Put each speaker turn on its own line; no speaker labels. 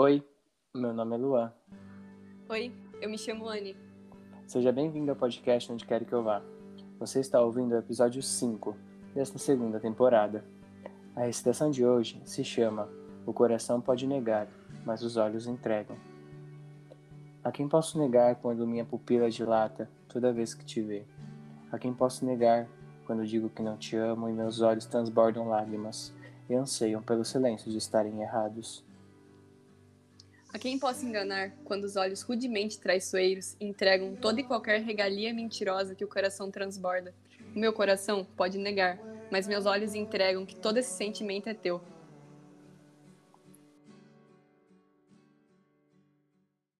Oi, meu nome é Luan.
Oi, eu me chamo Anne.
Seja bem-vindo ao podcast Onde Quero Que Eu Vá. Você está ouvindo o episódio 5 desta segunda temporada. A recitação de hoje se chama O coração pode negar, mas os olhos entregam. A quem posso negar quando minha pupila dilata toda vez que te vê? A quem posso negar quando digo que não te amo e meus olhos transbordam lágrimas e anseiam pelo silêncio de estarem errados?
A quem posso enganar quando os olhos rudemente traiçoeiros entregam toda e qualquer regalia mentirosa que o coração transborda? O meu coração pode negar, mas meus olhos entregam que todo esse sentimento é teu.